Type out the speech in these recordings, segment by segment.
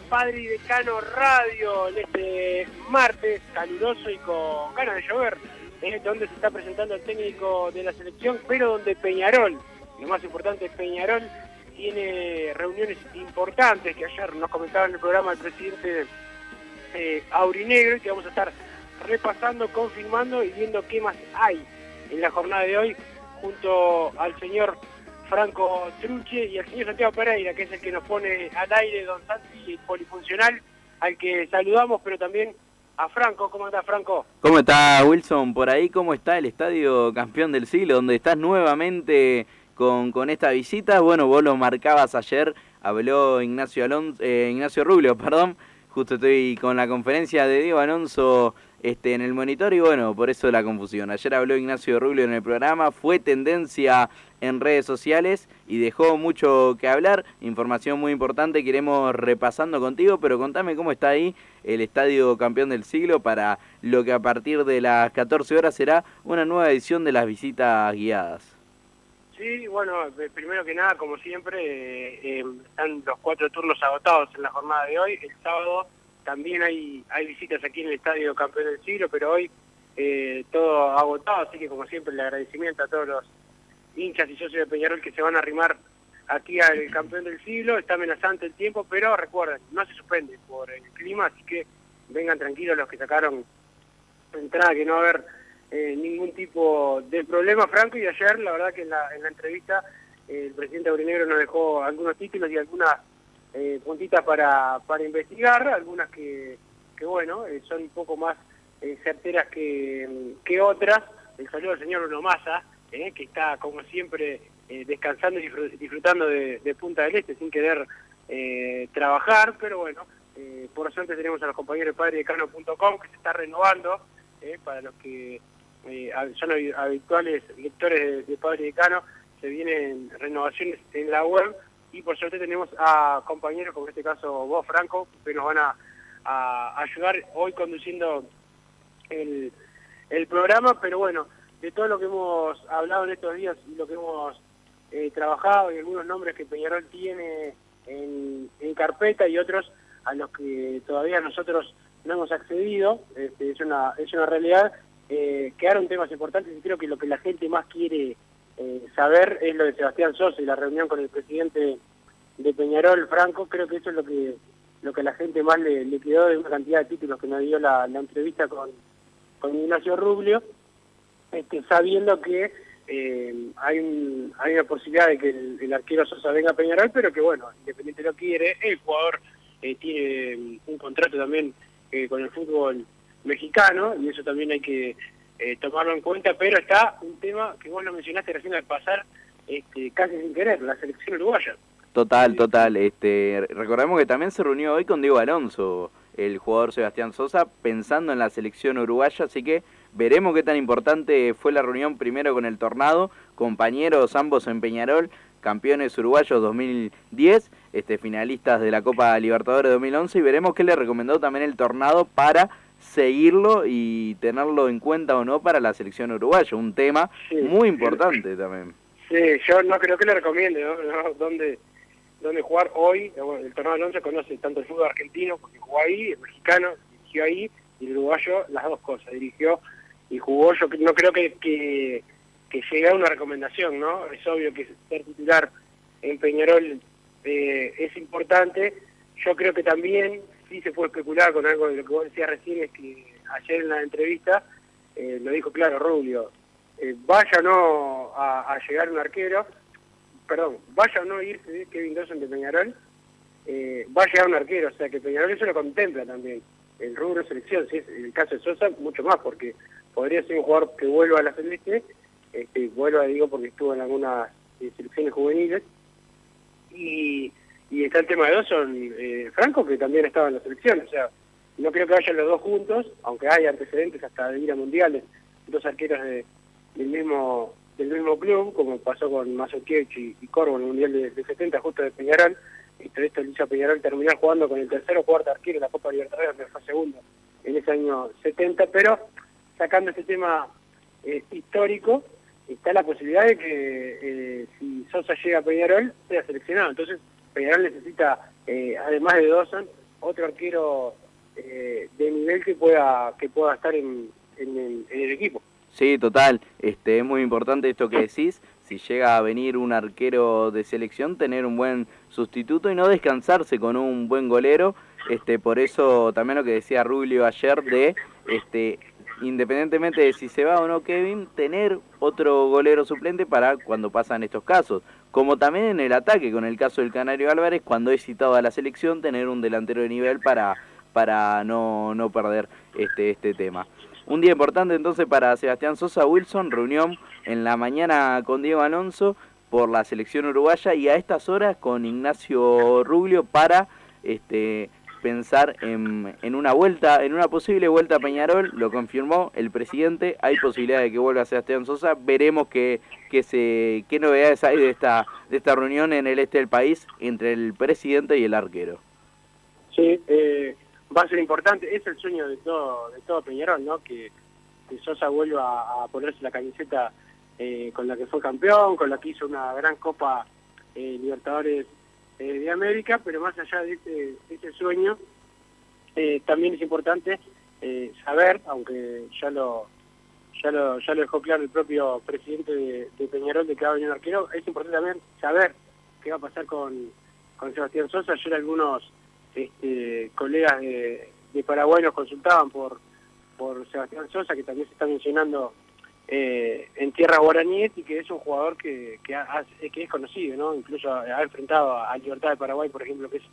Padre y Decano Radio en este martes caluroso y con ganas de llover, eh, donde se está presentando el técnico de la selección, pero donde Peñarol, lo más importante, Peñarol tiene reuniones importantes que ayer nos comentaba en el programa el presidente eh, Aurinegro y que vamos a estar repasando, confirmando y viendo qué más hay en la jornada de hoy junto al señor Franco Truche y al señor Santiago Pereira, que es el que nos pone al aire Don Santi el polifuncional, al que saludamos, pero también a Franco. ¿Cómo anda Franco? ¿Cómo está Wilson? Por ahí, ¿cómo está el estadio campeón del siglo, donde estás nuevamente con, con esta visita? Bueno, vos lo marcabas ayer, habló Ignacio, Alonso, eh, Ignacio Rubio, perdón, justo estoy con la conferencia de Diego Alonso este, en el monitor y bueno, por eso la confusión. Ayer habló Ignacio Rubio en el programa, fue tendencia en redes sociales y dejó mucho que hablar, información muy importante que iremos repasando contigo, pero contame cómo está ahí el Estadio Campeón del Siglo para lo que a partir de las 14 horas será una nueva edición de las visitas guiadas. Sí, bueno, primero que nada, como siempre, eh, eh, están los cuatro turnos agotados en la jornada de hoy. El sábado también hay, hay visitas aquí en el Estadio Campeón del Siglo, pero hoy eh, todo agotado, así que como siempre el agradecimiento a todos los hinchas y socios de Peñarol que se van a arrimar aquí al Campeón del Siglo. Está amenazante el tiempo, pero recuerden, no se suspende por el clima, así que vengan tranquilos los que sacaron entrada, que no va a haber eh, ningún tipo de problema, Franco, y ayer la verdad que en la, en la entrevista el presidente Aurinegro nos dejó algunos títulos y algunas eh, puntitas para, para investigar, algunas que, que bueno, eh, son un poco más eh, certeras que, que otras. El saludo del señor eh, que está como siempre descansando y disfr- disfrutando de, Punta del Este sin querer trabajar, pero bueno, por suerte tenemos a los compañeros de padredecano.com que se está renovando, para los que son habi- habituales lectores de, de Padre Decano, se vienen renovaciones en la web y por suerte tenemos a compañeros, como en este caso vos, Franco, que nos van a, ayudar hoy conduciendo el, programa, pero bueno, de todo lo que hemos hablado en estos días y lo que hemos eh, trabajado y algunos nombres que Peñarol tiene en, en carpeta y otros a los que todavía nosotros no hemos accedido, este, es, una, es una realidad, eh, quedaron temas importantes y creo que lo que la gente más quiere eh, saber es lo de Sebastián Sosa y la reunión con el presidente de Peñarol, Franco, creo que eso es lo que lo que la gente más le, quedó de una cantidad de títulos que nos dio la, entrevista con, con Ignacio Rubio, este, sabiendo que eh, hay, un, hay una posibilidad de que el, arquero Sosa venga a Peñarol, pero que bueno, Independiente lo quiere, el jugador eh, tiene un contrato también con el fútbol mexicano y eso también hay que eh, tomarlo en cuenta, pero está un tema que vos lo mencionaste recién al pasar, este, casi sin querer, la selección uruguaya. Total, total. Este, recordemos que también se reunió hoy con Diego Alonso, el jugador Sebastián Sosa, pensando en la selección uruguaya, así que veremos qué tan importante fue la reunión primero con el Tornado, compañeros ambos en Peñarol, campeones uruguayos 2010, este, finalistas de la Copa Libertadores 2011 y veremos qué le recomendó también el Tornado para seguirlo y tenerlo en cuenta o no para la selección uruguaya, un tema muy importante también. Sí, yo no creo que le recomiende, ¿no? ¿no? ¿Dónde, dónde jugar hoy? Bueno, el Tornado Alonso conoce tanto el fútbol argentino, porque jugó ahí, el mexicano dirigió ahí, y el uruguayo las dos cosas, dirigió y jugó. Yo no creo que, que, que llegue a una recomendación, ¿no? Es obvio que ser titular en Peñarol eh, es importante. Yo creo que también sí se puede especular con algo de lo que vos decías recién, es que ayer en la entrevista eh, lo dijo claro Rubio, eh, vaya o no a, llegar un arquero, perdón, vaya o no irse Kevin Dawson de Peñarol, eh, va a llegar un arquero, o sea que Peñarol eso lo contempla también, el rubro selección, si es el caso de Sosa, mucho más, porque podría ser un jugador que vuelva a la celeste, este, vuelva, digo, porque estuvo en algunas selecciones juveniles, y, y está el tema de Dawson, eh, Franco, que también estaba en la selección, o sea, no creo que vayan los dos juntos, aunque hay antecedentes hasta de ir a mundiales, dos arqueros de, del mismo del mismo club, como pasó con Mazokiewicz y, y Corvo en el Mundial de, de 70, justo de Peñarol, por esto Luisa Peñarol terminó jugando con el tercero cuarto arquero en la Copa Libertadores, donde fue segundo en ese año 70, pero sacando ese tema eh, histórico, está la posibilidad de que eh, si Sosa llega a Peñarol, sea seleccionado. Entonces, Peñarol necesita, eh, además de Dawson, otro arquero eh, de nivel que pueda que pueda estar en, el equipo. Sí, total. Este, es muy importante esto que decís. Si llega a venir un arquero de selección, tener un buen sustituto y no descansarse con un buen golero. Este, por eso también lo que decía Rubio ayer de, este, independientemente de si se va o no Kevin, tener otro golero suplente para cuando pasan estos casos. Como también en el ataque, con el caso del Canario Álvarez, cuando es citado a la selección, tener un delantero de nivel para, para no, no perder este, este tema. Un día importante entonces para Sebastián Sosa Wilson, reunión en la mañana con Diego Alonso por la selección uruguaya y a estas horas con Ignacio Ruglio para este, pensar en, en, una vuelta, en una posible vuelta a Peñarol, lo confirmó el presidente, hay posibilidad de que vuelva Sebastián Sosa, veremos qué, qué, se, qué novedades hay de esta, de esta reunión en el este del país entre el presidente y el arquero. Sí, eh va a ser importante, es el sueño de todo de todo Peñarol, ¿no? Que, que Sosa vuelva a, a, ponerse la camiseta eh, con la que fue campeón, con la que hizo una gran Copa eh, Libertadores eh, de América, pero más allá de ese, de ese sueño, eh, también es importante eh, saber, aunque ya lo ya lo ya lo dejó claro el propio presidente de, Peñarol de que va a arquero, es importante también saber qué va a pasar con, Sebastián Sosa. Ayer algunos este, colegas de, de, Paraguay nos consultaban por Sebastián Sosa, que también se está mencionando eh, en tierra guaraníes y que es un jugador que, que, ha, que es conocido, ¿no? Incluso ha enfrentado a, Libertad de Paraguay, por ejemplo, que es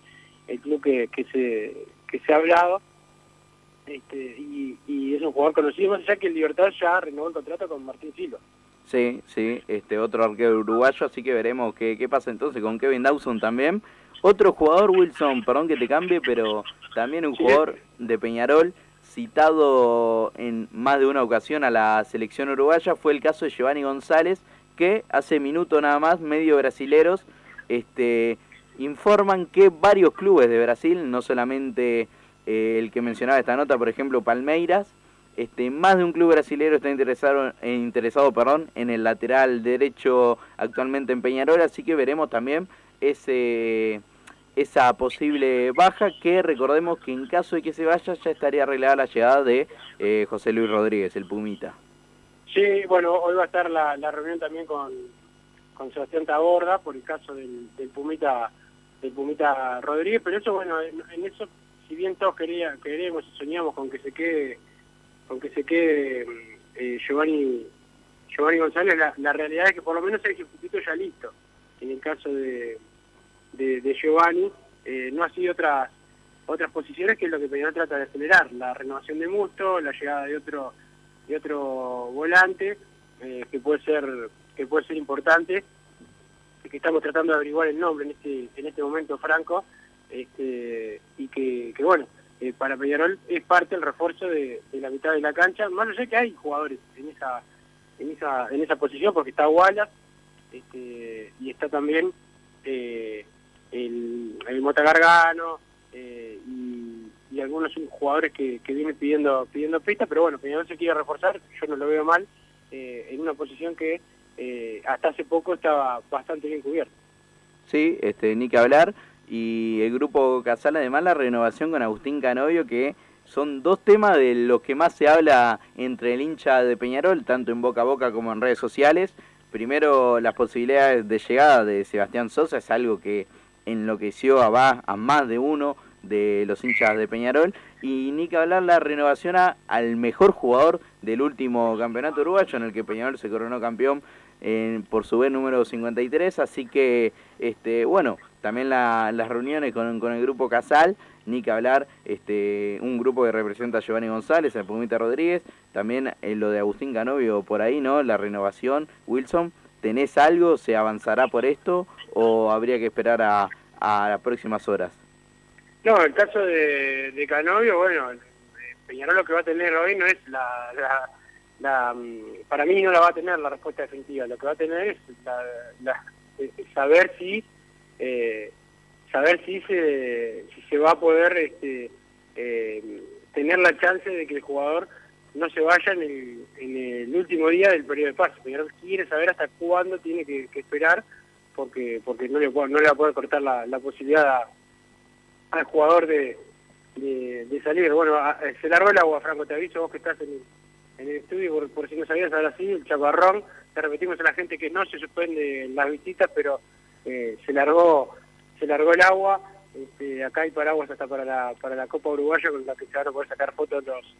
el club que, que se que se ha hablado. Este, y, y es un jugador conocido, más allá que el Libertad ya renovó el contrato con Martín Silva. Sí, sí, este otro arquero uruguayo, así que veremos qué, qué pasa entonces con Kevin Dawson también. Otro jugador, Wilson, perdón que te cambie, pero también un jugador de Peñarol citado en más de una ocasión a la selección uruguaya fue el caso de Giovanni González, que hace minuto nada más, medio brasileros, este, informan que varios clubes de Brasil, no solamente eh, el que mencionaba esta nota, por ejemplo Palmeiras, este, más de un club brasilero está interesado, eh, interesado perdón, en el lateral derecho actualmente en Peñarol, así que veremos también ese esa posible baja que recordemos que en caso de que se vaya ya estaría arreglada la llegada de eh, José Luis Rodríguez, el Pumita. Sí, bueno, hoy va a estar la, reunión también con, con Sebastián Taborda por el caso del, del Pumita del Pumita Rodríguez, pero eso bueno, en, en eso si bien todos quería, queríamos y soñamos con que se quede con que se quede eh, Giovanni Giovanni González, la, la realidad es que por lo menos hay sustituto ya listo. En el caso de de, Giovanni, eh, no sido otras otras posiciones que es lo que Peñarol trata de acelerar, la renovación de Musto, la llegada de otro de otro volante eh, que puede ser que puede ser importante, que estamos tratando de averiguar el nombre en este en este momento Franco, este y que, bueno, eh, para Peñarol es parte del refuerzo de, de, la mitad de la cancha, más allá que hay jugadores en esa en esa en esa posición porque está Wallace este, y está también eh, el, el Mota Gargano eh, y, algunos jugadores que, que vienen pidiendo pidiendo pistas, pero bueno, Peñarol se quiere reforzar, yo no lo veo mal, eh, en una posición que eh, hasta hace poco estaba bastante bien cubierta. Sí, este, ni que hablar. Y el grupo Casal, además, la renovación con Agustín Canovio, que son dos temas de los que más se habla entre el hincha de Peñarol, tanto en boca a boca como en redes sociales. Primero, las posibilidades de llegada de Sebastián Sosa es algo que enloqueció a, más de uno de los hinchas de Peñarol. Y ni que hablar la renovación a, al mejor jugador del último campeonato uruguayo, en el que Peñarol se coronó campeón por su vez número 53. Así que, este, bueno, también la, las reuniones con, con, el grupo Casal, ni que hablar, este, un grupo que representa a Giovanni González, a Pumita Rodríguez, también en lo de Agustín Canovio por ahí, ¿no? La renovación, Wilson, ¿tenés algo? ¿Se avanzará por esto o habría que esperar a, a las próximas horas? No, el caso de, Canovio, bueno, Peñarol lo que va a tener hoy no es la, la, la, para mí no la va a tener la respuesta definitiva, lo que va a tener es la, la, saber si eh, saber si se, si se va a poder este, eh, tener la chance de que el jugador no se vaya en el, en el último día del periodo de pase. Peñarol quiere saber hasta cuándo tiene que esperar porque porque no le, no le va a poder cortar la, la posibilidad al jugador de, de, salir. Bueno, a, se largó el agua, Franco, te aviso, vos que estás en el, en el estudio, por, por si no sabías, ahora sí, el chaparrón, te repetimos a la gente que no se suspende las visitas, pero eh, se largó se largó el agua, este, acá hay paraguas hasta para la, para la Copa Uruguaya con la que se van a poder sacar fotos los,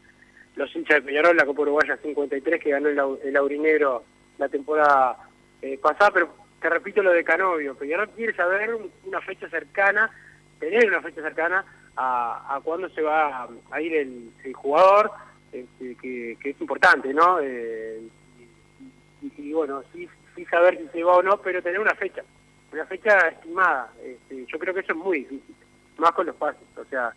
los hinchas de Peñarol, la Copa Uruguaya 53 que ganó el, el Aurinegro la temporada eh, pasada, pero te repito lo de Canovio, Peñarol quiere saber una fecha cercana, tener una fecha cercana a, a cuándo se va a ir el, jugador, este, que, que, es importante, ¿no? Eh, y, bueno, sí, sí saber si se va o no, pero tener una fecha, una fecha estimada. Este, yo creo que eso es muy difícil, más con los pases, o sea,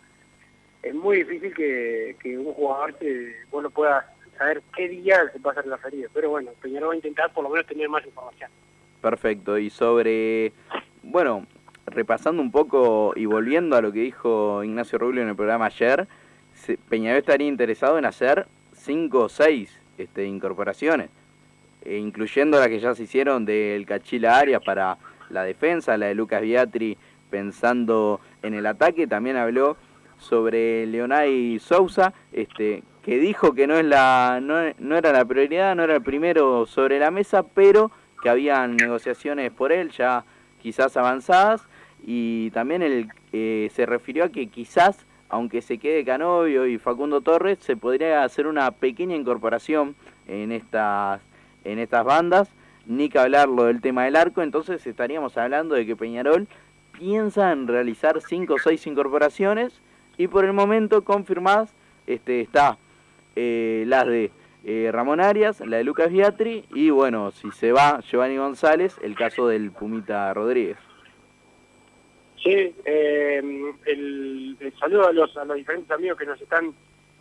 es muy difícil que, un jugador se, vos no puedas saber qué día se pasa en la feria, pero bueno, Peñarol va a intentar por lo menos tener más información. Perfecto, y sobre, bueno, repasando un poco y volviendo a lo que dijo Ignacio Rubio en el programa ayer, Peñarol estaría interesado en hacer 5 o 6 este, incorporaciones, e incluyendo las que ya se hicieron del Cachila Arias para la defensa, la de Lucas Biatri pensando en el ataque, también habló sobre Leonay Sousa, este, que dijo que no, es la, no, no era la prioridad, no era el primero sobre la mesa, pero que habían negociaciones por él ya quizás avanzadas y también él eh, se refirió a que quizás aunque se quede Canovio y Facundo Torres, se podría hacer una pequeña incorporación en estas, en estas bandas, ni que hablarlo del tema del arco, entonces estaríamos hablando de que Peñarol piensa en realizar 5 o 6 incorporaciones y por el momento confirmadas este, está eh, las de eh, Ramón Arias, la de Lucas Biatri y bueno, si se va Giovanni González, el caso del Pumita Rodríguez. Sí, eh, el, saludo a los, a los diferentes amigos que nos están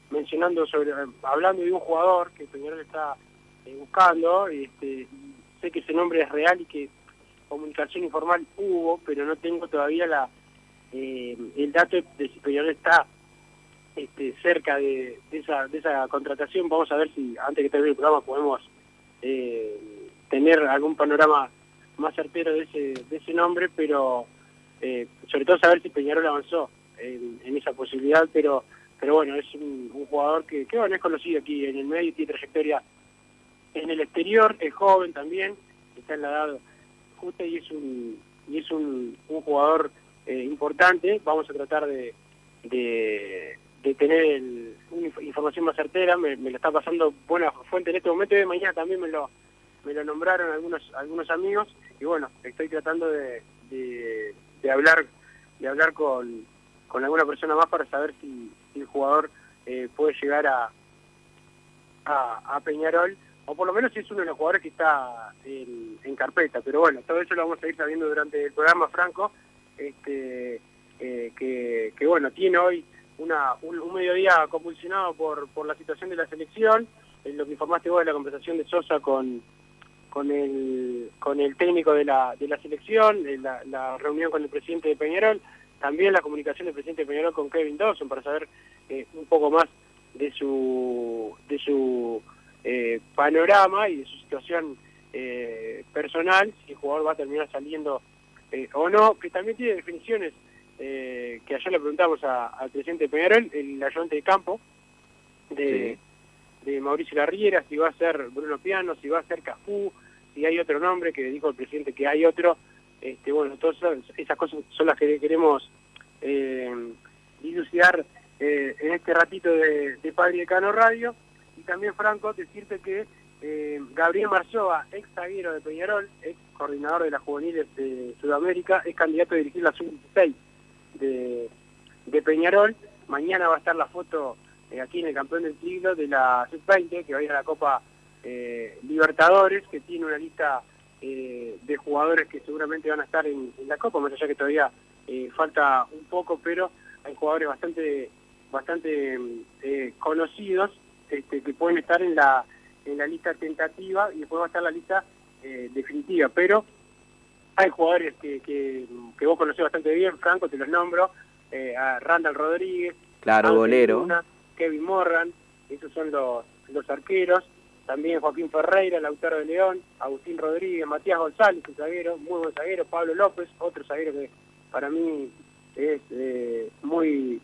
mencionando sobre, hablando de un jugador que Peñarol está eh, buscando, y este, sé que ese nombre es real y que comunicación informal hubo, pero no tengo todavía la eh, el dato de si Peñarol está este, cerca de, esa, de esa contratación. Vamos a ver si antes que termine el programa podemos eh, tener algún panorama más certero de ese, de ese nombre, pero eh, sobre todo saber si Peñarol avanzó en, esa posibilidad, pero pero bueno, es un, jugador que, que bueno, es conocido aquí en el medio, tiene trayectoria en el exterior, es joven también, está en la edad justa y es un, y es un, jugador eh, importante, vamos a tratar de, de tener el, información más certera, me, me, lo está pasando buena fuente en este momento y de mañana también me lo, me lo nombraron algunos, algunos amigos y bueno, estoy tratando de, de, hablar de hablar con, con alguna persona más para saber si, el jugador eh, puede llegar a, a, Peñarol, o por lo menos si es uno de los jugadores que está en, en, carpeta. Pero bueno, todo eso lo vamos a ir sabiendo durante el programa, Franco, este, eh, que, que, bueno, tiene hoy una, un, un, mediodía convulsionado por, por la situación de la selección, en lo que informaste vos de la conversación de Sosa con con el con el técnico de la, de la selección, la, la reunión con el presidente de Peñarol, también la comunicación del presidente de Peñarol con Kevin Dawson para saber un poco más de su de su panorama y de su situación personal, si el jugador va a terminar saliendo o no, que también tiene definiciones eh, que ayer le preguntamos al presidente Peñarol, el ayudante de campo de, de Mauricio Larriera, si va a ser Bruno Piano, si va a ser Cafú, si hay otro nombre, que dijo el presidente que hay otro. Este, bueno, todas esas cosas son las que queremos eh, dilucidar eh, en este ratito de, de Padre de Cano Radio. Y también, Franco, decirte que eh, Gabriel Marzoa, ex zaguero de Peñarol, ex coordinador de las juveniles de Sudamérica, es candidato a dirigir la sub-16 de, Peñarol. Mañana va a estar la foto eh, aquí en el campeón del siglo de la sub-20, que va a ir a la Copa eh, Libertadores, que tiene una lista eh, de jugadores que seguramente van a estar en, la Copa, más allá que todavía falta un poco, pero hay jugadores bastante bastante conocidos este, que pueden estar en la en la lista tentativa y después va a estar la lista definitiva, pero hay jugadores que, que, vos conocés bastante bien, Franco, te los nombro, eh, a Randall Rodríguez, claro, bolero, Kevin Morgan, esos son los, los arqueros, también Joaquín Ferreira, Lautaro de León, Agustín Rodríguez, Matías González, un zaguero, muy buen zaguero, Pablo López, otro zaguero que para mí es eh, muy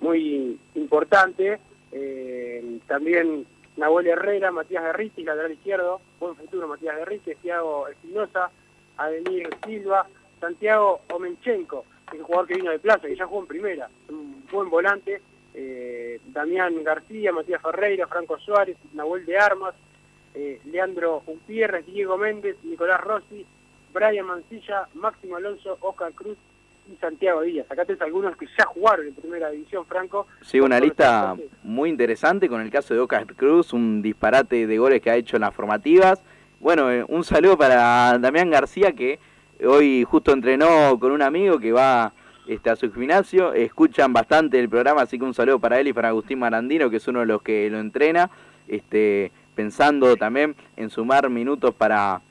muy importante, eh, también Nahuel Herrera, Matías Guerriti, lateral izquierdo, buen futuro Matías Guerriti, Thiago Espinosa, Adenir Silva, Santiago Omenchenko, que es el jugador que vino de plaza, que ya jugó en primera, un buen volante, eh, Damián García, Matías Ferreira, Franco Suárez, Nahuel de Armas, eh, Leandro Umpierres, Diego Méndez, Nicolás Rossi, Brian Mancilla, Máximo Alonso, Oscar Cruz y Santiago Díaz. Acá tenés algunos que ya jugaron en primera división, Franco. Sí, una lista muy interesante con el caso de Oscar Cruz, un disparate de goles que ha hecho en las formativas bueno, eh, un saludo para Damián García que hoy justo entrenó con un amigo que va este, a su gimnasio. Escuchan bastante el programa, así que un saludo para él y para Agustín Marandino, que es uno de los que lo entrena. Este, pensando también en sumar minutos para,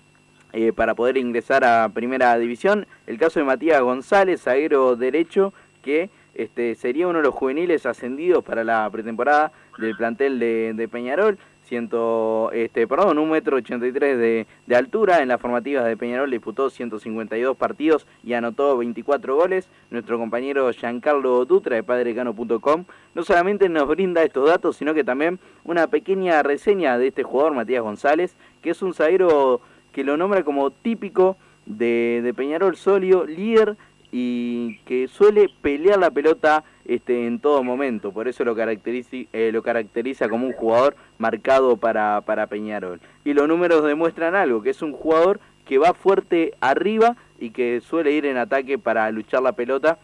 eh, para poder ingresar a Primera División. El caso de Matías González, zaguero derecho, que este, sería uno de los juveniles ascendidos para la pretemporada del plantel de, de Peñarol ciento, este, perdón, un metro ochenta y tres de, de altura. En las formativas de Peñarol disputó 152 partidos y anotó 24 goles. Nuestro compañero Giancarlo Dutra de padrecano.com no solamente nos brinda estos datos, sino que también una pequeña reseña de este jugador, Matías González, que es un zaguero que lo nombra como típico de, de Peñarol sólido, líder y que suele pelear la pelota este, en todo momento, por eso lo caracteriza, eh, lo caracteriza como un jugador marcado para, para Peñarol. Y los números demuestran algo, que es un jugador que va fuerte arriba y que suele ir en ataque para luchar la pelota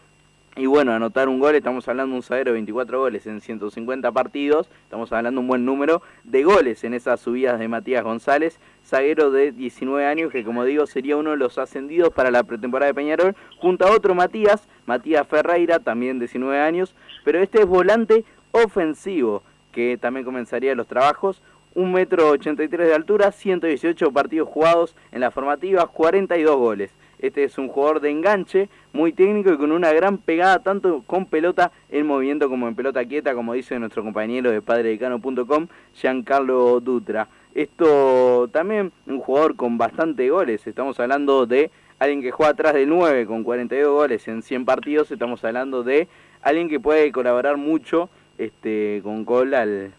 y bueno, anotar un gol, estamos hablando de un zaguero de 24 goles en 150 partidos, estamos hablando de un buen número de goles en esas subidas de Matías González, zaguero de 19 años que como digo sería uno de los ascendidos para la pretemporada de Peñarol, junto a otro Matías, Matías Ferreira, también 19 años, pero este es volante ofensivo, que también comenzaría los trabajos, un metro 83 de altura, 118 partidos jugados en las formativas, 42 goles. Este es un jugador de enganche, muy técnico y con una gran pegada tanto con pelota en movimiento como en pelota quieta, como dice nuestro compañero de padredecano.com, Giancarlo Dutra. Esto también un jugador con bastante goles, estamos hablando de alguien que juega atrás del 9 con 42 goles en 100 partidos, estamos hablando de alguien que puede colaborar mucho este, con gol al,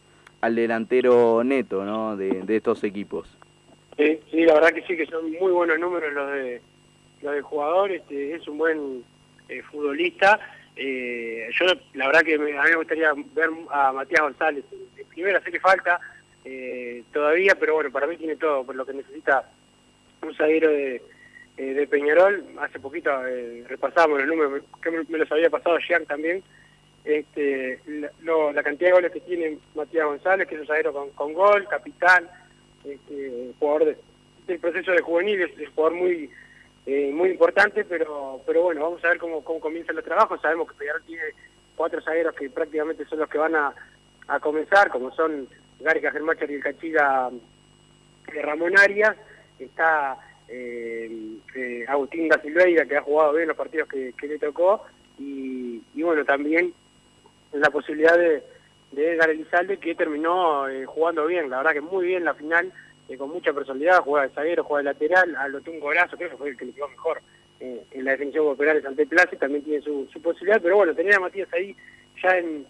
delantero neto ¿no? de, de estos equipos. Sí, sí, la verdad que sí, que son muy buenos números los de lo del jugador, este, es un buen eh, futbolista. Eh, yo la verdad que a mí me gustaría ver a Matías González. Primero sé que falta eh, todavía, pero bueno, para mí tiene todo, por lo que necesita un zaguero de, de Peñarol. Hace poquito repasamos los números, que me, los había pasado Jean también. Este, la, cantidad de goles que tiene Matías González, que es un zaguero con, con gol, capitán, este, jugador del proceso de juveniles, es jugador muy eh, muy importante, pero pero bueno, vamos a ver cómo, cómo comienzan los trabajos. Sabemos que Peñarol tiene cuatro zagueros que prácticamente son los que van a, comenzar, como son Gary Cajermacher y el Cachilla de eh, Ramón Arias. está eh, eh, Agustín da Silveira, que ha jugado bien los partidos que, le tocó, y, bueno, también la posibilidad de, de Edgar Elizalde, que terminó jugando bien, la verdad que muy bien la final, con mucha personalidad, juega de zaguero, juega de lateral, anotó un golazo, creo que fue el que le quedó mejor en la definición por penales ante Plaza, también tiene su, posibilidad, pero bueno, tener a Matías ahí ya en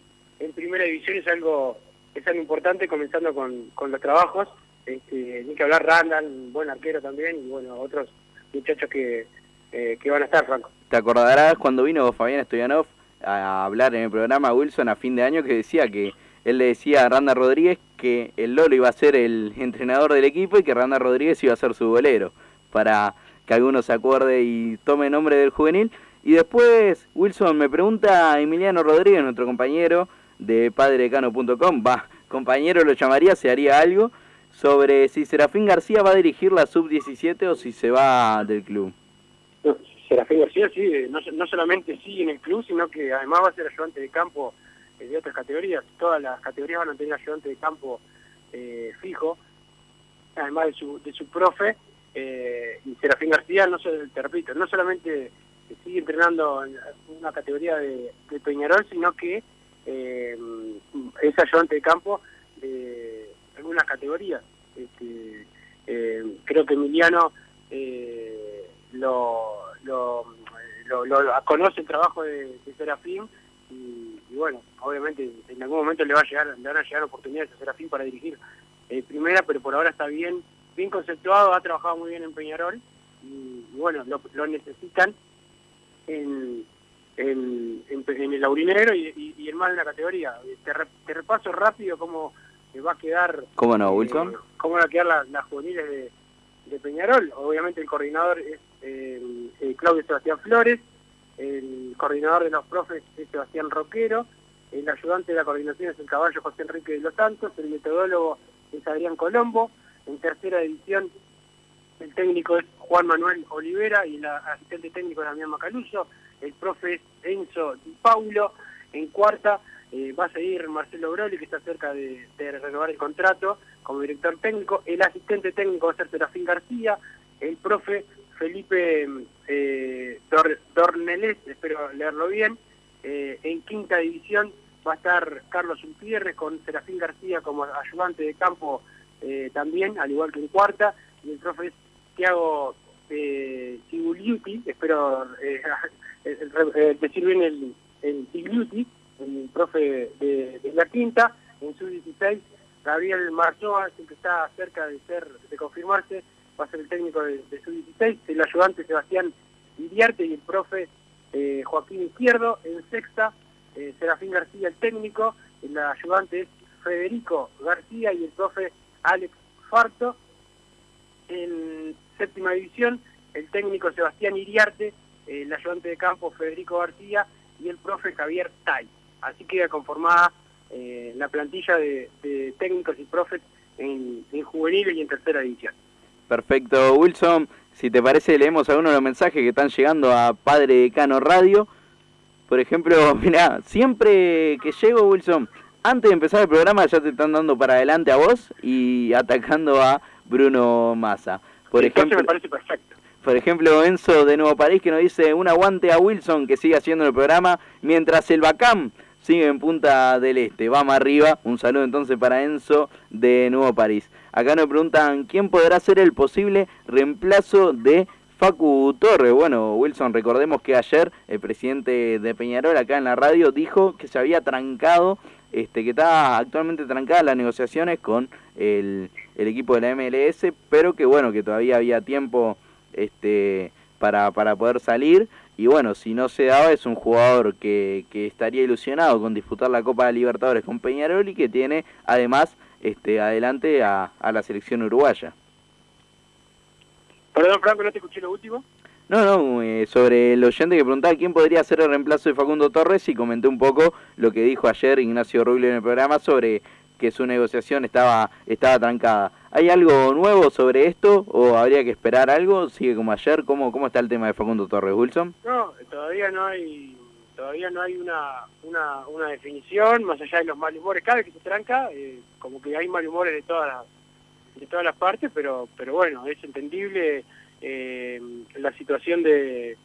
primera división es algo, es algo importante, comenzando con, con los trabajos, este, ni que hablar Randall, buen arquero también, y bueno, otros muchachos que, eh, que van a estar, Franco. ¿Te acordarás cuando vino Fabián Stoyanov a hablar en el programa Wilson a fin de año que decía que él le decía a Randa Rodríguez que el Lolo iba a ser el entrenador del equipo y que Randa Rodríguez iba a ser su bolero, para que alguno se acuerde y tome nombre del juvenil. Y después, Wilson, me pregunta Emiliano Rodríguez, nuestro compañero de padrecano.com, va, compañero lo llamaría, se haría algo, sobre si Serafín García va a dirigir la sub-17 o si se va del club. Serafín García sí, eh, no, no solamente sí en el club, sino que además va a ser ayudante de campo eh, de otras categorías. Todas las categorías van a tener ayudante de campo eh, fijo, además de su, de su profe. Eh, y Serafín García, no te repito, no solamente sigue entrenando en una categoría de Peñarol, sino que eh, es ayudante de campo de algunas categorías. Este, eh, creo que Emiliano eh, lo, conoce el trabajo de, de Serafín y, bueno, obviamente en algún momento le va a llegar, le van a llegar oportunidades a Serafín para dirigir eh, primera, pero por ahora está bien, bien conceptuado, ha trabajado muy bien en Peñarol y, bueno, lo, necesitan en, en, en el Laurinero y, y, y, en más de una categoría. Te, re, te repaso rápido cómo va a quedar... ¿Cómo no, Wilson? Eh, cómo van a quedar las, las juveniles de, de, Peñarol. Obviamente el coordinador es eh, eh, Claudio Sebastián Flores, el coordinador de los profes es Sebastián Roquero, el ayudante de la coordinación es el caballo José Enrique de los Santos, el metodólogo es Adrián Colombo, en tercera división el técnico es Juan Manuel Olivera y el asistente técnico es Damián Macaluso, el profe Enzo Di Paulo, en cuarta eh, va a seguir Marcelo Broli que está cerca de, renovar el contrato como director técnico, el asistente técnico va a ser Serafín García, el profe Felipe eh, Dor, Dornelés, espero leerlo bien, eh, en quinta división va a estar Carlos Umpierre con Serafín García como ayudante de campo eh, también, al igual que en cuarta, y el profe Tiago eh, espero eh, eh, decir bien el, el Tiguliuti, el profe de, la quinta, en su 16 Gabriel Marzoa, el que está cerca de ser de confirmarse, va a ser el técnico de, de su 16 el ayudante Sebastián Iriarte y el profe eh, Joaquín Izquierdo, en sexta eh, Serafín García el técnico, el ayudante es Federico García y el profe Alex Farto, en séptima división, el técnico Sebastián Iriarte, el ayudante de campo Federico García y el profe Javier Tai. Así queda conformada eh, la plantilla de, técnicos y profes en, en juvenil y en tercera división. Perfecto, Wilson. Si te parece, leemos algunos de los mensajes que están llegando a Padre Cano Radio. Por ejemplo, mira, siempre que llego, Wilson, antes de empezar el programa ya te están dando para adelante a vos y atacando a Bruno Massa. Por Entonces ejemplo, me parece perfecto. Por ejemplo, Enzo de Nuevo París que nos dice un aguante a Wilson que sigue haciendo el programa mientras el Bacam sigue en Punta del Este. Vamos arriba. Un saludo entonces para Enzo de Nuevo París. Acá nos preguntan quién podrá ser el posible reemplazo de Facu Torres. Bueno, Wilson, recordemos que ayer el presidente de Peñarol acá en la radio dijo que se había trancado, este, que está actualmente trancada las negociaciones con el, el equipo de la MLS, pero que bueno, que todavía había tiempo este, para, para poder salir. Y bueno, si no se daba, es un jugador que, que estaría ilusionado con disputar la Copa de Libertadores con Peñarol y que tiene además este, adelante a, a la selección uruguaya. Perdón, Franco, no te escuché lo último. No, no, eh, sobre el oyente que preguntaba quién podría ser el reemplazo de Facundo Torres y comenté un poco lo que dijo ayer Ignacio Rubio en el programa sobre que su negociación estaba, estaba trancada. ¿Hay algo nuevo sobre esto o habría que esperar algo? ¿Sigue como ayer? ¿Cómo, cómo está el tema de Facundo Torres, Wilson? No, todavía no hay todavía no hay una, una, una definición, más allá de los mal humores. Cada vez que se tranca, eh, como que hay mal humores de todas las, de todas las partes, pero, pero bueno, es entendible eh, la situación de-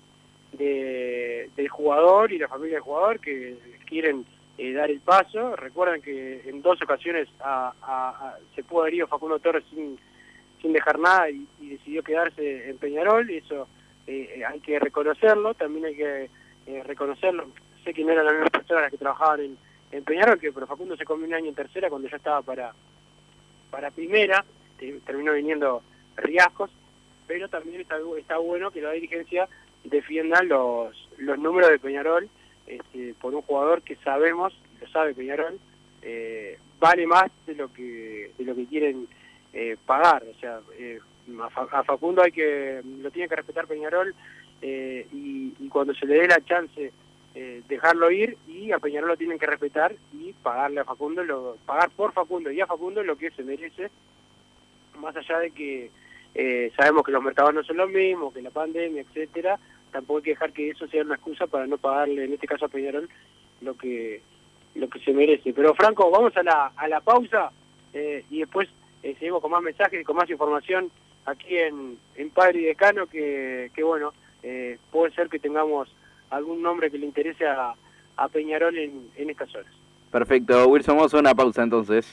del jugador y la familia del jugador que quieren eh, dar el paso. Recuerdan que en dos ocasiones a- se pudo haber ido Facundo Torres sin, sin dejar nada y, decidió quedarse en Peñarol, eso eh, hay que reconocerlo, también hay que eh, reconocerlo. Sé que no eran las mismas personas las que trabajaban en, Peñarol, que pero Facundo se comió un año en tercera cuando ya estaba para, para primera, te- terminó viniendo Riascos, pero también está, está bueno que la dirigencia defienda los, los números de Peñarol este, por un jugador que sabemos, lo sabe Peñarol, eh, vale más de lo que de lo que quieren eh, pagar. O sea, eh, a, Fa- a Facundo hay que lo tiene que respetar Peñarol eh, y, y cuando se le dé la chance dejarlo ir y a Peñarol lo tienen que respetar y pagarle a Facundo lo, pagar por Facundo y a Facundo lo que se merece más allá de que sabemos que los mercados no son los mismos, que la pandemia, etcétera, tampoco hay que dejar que eso sea una excusa para no pagarle, en este caso a Peñarol, lo que lo que se merece. Pero Franco, vamos a la, a la pausa eh, y después eh, seguimos con más mensajes y con más información aquí en, en Padre y Decano, que, que bueno, eh, puede ser que tengamos algún nombre que le interese a, a Peñarol en, en estas horas. Perfecto, Wilson, vamos a una pausa entonces.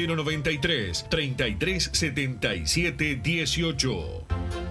093 33 77 18.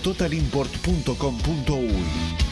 www.totalimport.com.uy.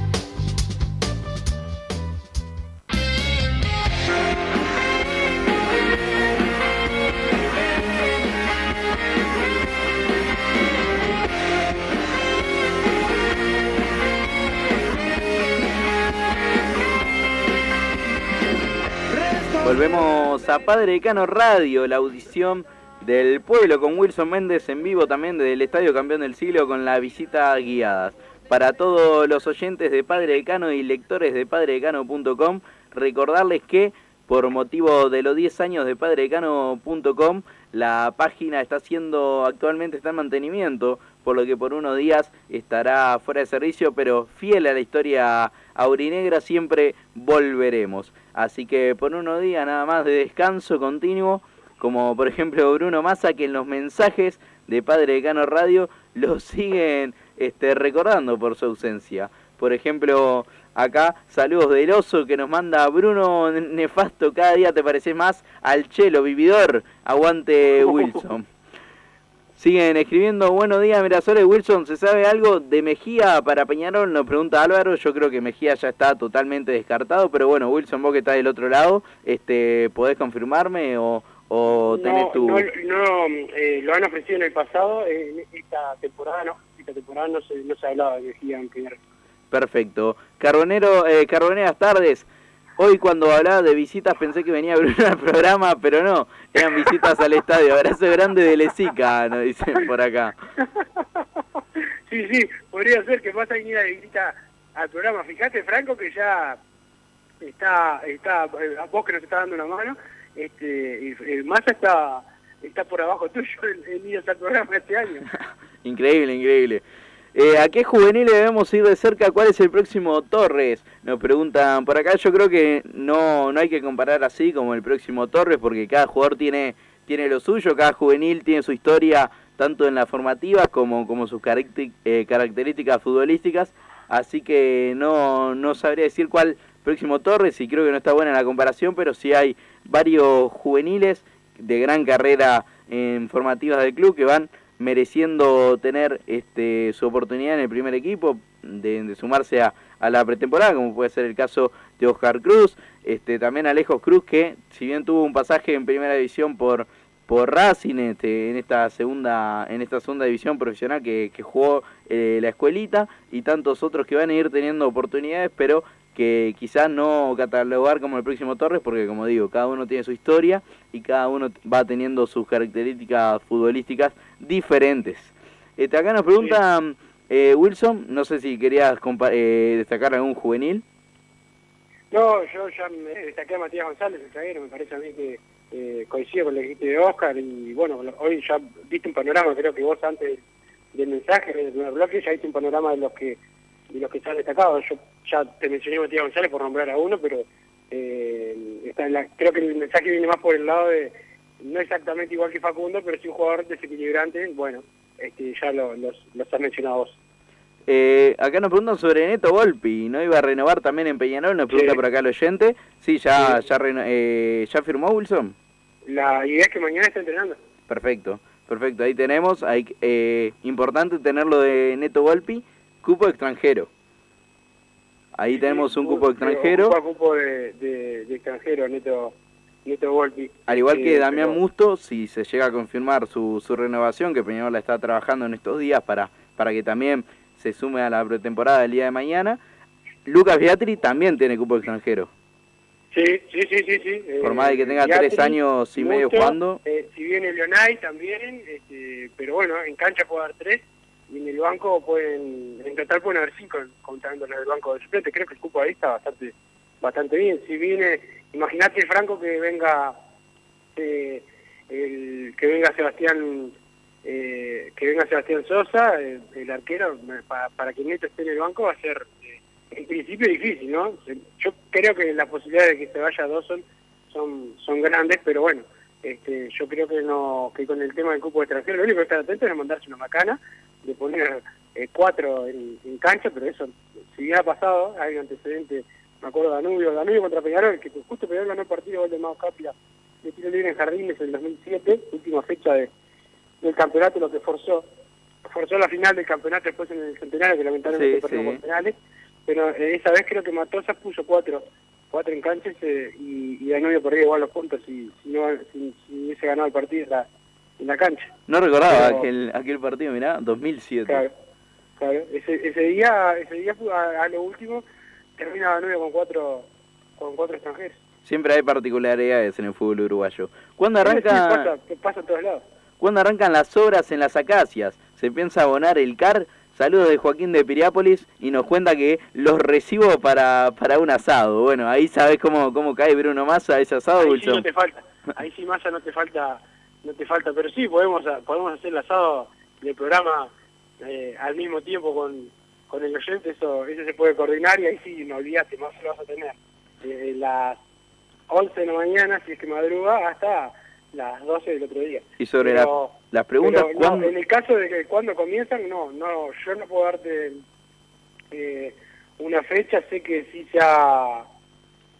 Volvemos a Padre Decano Radio, la audición del pueblo con Wilson Méndez en vivo también desde el Estadio Campeón del Siglo con la visita guiadas. Para todos los oyentes de Padre Decano y lectores de padredecano.com, recordarles que por motivo de los 10 años de padredecano.com, la página está siendo actualmente está en mantenimiento, por lo que por unos días estará fuera de servicio, pero fiel a la historia aurinegra siempre volveremos. Así que por unos días nada más de descanso continuo, como por ejemplo Bruno Massa, que en los mensajes de Padre Decano Radio lo siguen este, recordando por su ausencia. Por ejemplo, acá saludos del oso que nos manda Bruno Nefasto, cada día te pareces más al chelo, vividor, aguante Wilson. Siguen escribiendo, buenos días Mirasole Wilson, ¿se sabe algo de Mejía para Peñarol? Nos pregunta Álvaro, yo creo que Mejía ya está totalmente descartado, pero bueno, Wilson, vos que estás del otro lado, este, ¿podés confirmarme o, o tenés no, tu...? No, no eh, lo han ofrecido en el pasado, en esta temporada no, esta temporada no se, no se hablaba de Mejía en Peñarol. Perfecto. Carbonero, eh, Carboneras tardes. Hoy cuando hablaba de visitas pensé que venía a abrir al programa, pero no, eran visitas al estadio. Abrazo grande de Lesica, nos dicen por acá. Sí, sí, podría ser que vas a venir a visita al programa. Fíjate, Franco, que ya está, está eh, vos que nos está dando una mano, este, y, eh, Massa está, está por abajo tuyo en, en ir al programa este año. increíble, increíble. Eh, ¿A qué juveniles debemos ir de cerca? ¿Cuál es el próximo Torres? Nos preguntan por acá. Yo creo que no, no hay que comparar así como el próximo Torres porque cada jugador tiene, tiene lo suyo, cada juvenil tiene su historia tanto en la formativa como, como sus eh, características futbolísticas. Así que no, no sabría decir cuál próximo Torres y creo que no está buena la comparación, pero sí hay varios juveniles de gran carrera en formativas del club que van mereciendo tener este, su oportunidad en el primer equipo, de, sumarse a, a la pretemporada, como puede ser el caso de Oscar Cruz, este, también Alejo Cruz, que si bien tuvo un pasaje en primera división por por Racing este, en esta segunda en esta segunda división profesional que, que jugó eh, la escuelita y tantos otros que van a ir teniendo oportunidades pero que quizás no catalogar como el próximo Torres porque como digo cada uno tiene su historia y cada uno va teniendo sus características futbolísticas diferentes. Este, acá nos pregunta eh, Wilson no sé si querías eh, destacar algún juvenil. No yo ya me destaqué a Matías González el zaguero me parece a mí que eh, coincido con el equipo de Oscar y bueno, hoy ya viste un panorama, creo que vos antes del mensaje, del primer bloque, ya viste un panorama de los que de los que están destacados. Yo ya te mencioné a Matías González por nombrar a uno, pero eh, está en la, creo que el mensaje viene más por el lado de, no exactamente igual que Facundo, pero sí un jugador desequilibrante, bueno, este, ya lo, los, los has mencionado vos. Eh, acá nos preguntan sobre Neto Volpi, ¿no iba a renovar también en Peñarol? Nos pregunta por acá el oyente. Sí, ya, Ya, eh, ya firmó Wilson. La idea es que mañana está entrenando. Perfecto, perfecto. Ahí tenemos, hay, eh, importante tenerlo de Neto Volpi, cupo extranjero. Ahí tenemos un cupo extranjero. Un cupo de, de, extranjero, Neto, Neto Volpi. Al igual que Damián Musto, si se llega a confirmar su, su renovación, que Peñarol la está trabajando en estos días para, para que también se sume a la pretemporada del día de mañana. Lucas Beatri también tiene cupo extranjero. Sí, sí, sí, sí. sí. Por más de que tenga tres años y medio jugando. Eh, si viene Leonay también, este, pero bueno, en cancha puede dar tres y en el banco pueden, en total pueden haber cinco contando en el banco de suplente. Creo que el cupo ahí está bastante bastante bien. Si viene, imagínate Franco que venga eh, que venga Sebastián eh, que venga Sebastián Sosa, el, arquero, para, que Neto esté en el banco va a ser eh, en principio difícil, ¿no? Yo creo que las posibilidades de que se vaya Dawson son, son grandes, pero bueno, este, yo creo que no que con el tema del cupo extranjero, lo único que estar atento es mandarse una macana, de poner eh, cuatro en, cancha, pero eso, si bien ha pasado, hay un antecedente, me acuerdo de Danubio, Danubio contra Peñarol, que justo Peñarol ganó el partido gol de Mao Capia de tiro libre en Jardines en el 2007, última fecha de del campeonato, lo que forzó forzó la final del campeonato después en el centenario, que lamentablemente sí, por penales, pero eh, esa vez creo que Matosa puso cuatro cuatro en cancha eh, y, y Danubio perdía igual los puntos si, si, no, si, hubiese ganado el partido en la, en la cancha. No recordaba aquel, aquel partido, mirá, 2007. Claro, claro. Ese, ese día, ese día a, lo último termina Danubio con cuatro, con cuatro extranjeros. Siempre hay particularidades en el fútbol uruguayo. ¿Cuándo arranca...? pasa, pasa en todos lados. ¿Cuándo arrancan las obras en las acacias? Se piensa abonar el CAR. Saludos de Joaquín de Piriápolis y nos cuenta que los recibo para, para un asado. Bueno, ahí sabes cómo, cómo cae Bruno Massa ese asado, Ahí sí no te falta. Ahí sí Massa no te falta, no te falta, pero sí podemos podemos hacer el asado del programa eh, al mismo tiempo con, con el oyente, eso, eso se puede coordinar y ahí sí, no olvídate, más lo vas a tener. Desde las 11 de la mañana, si es que madruga, hasta las 12 del otro día. Y sobre las preguntas, en el caso de que cuando comienzan, no, no, yo no puedo darte eh, una fecha, sé que sí se ha,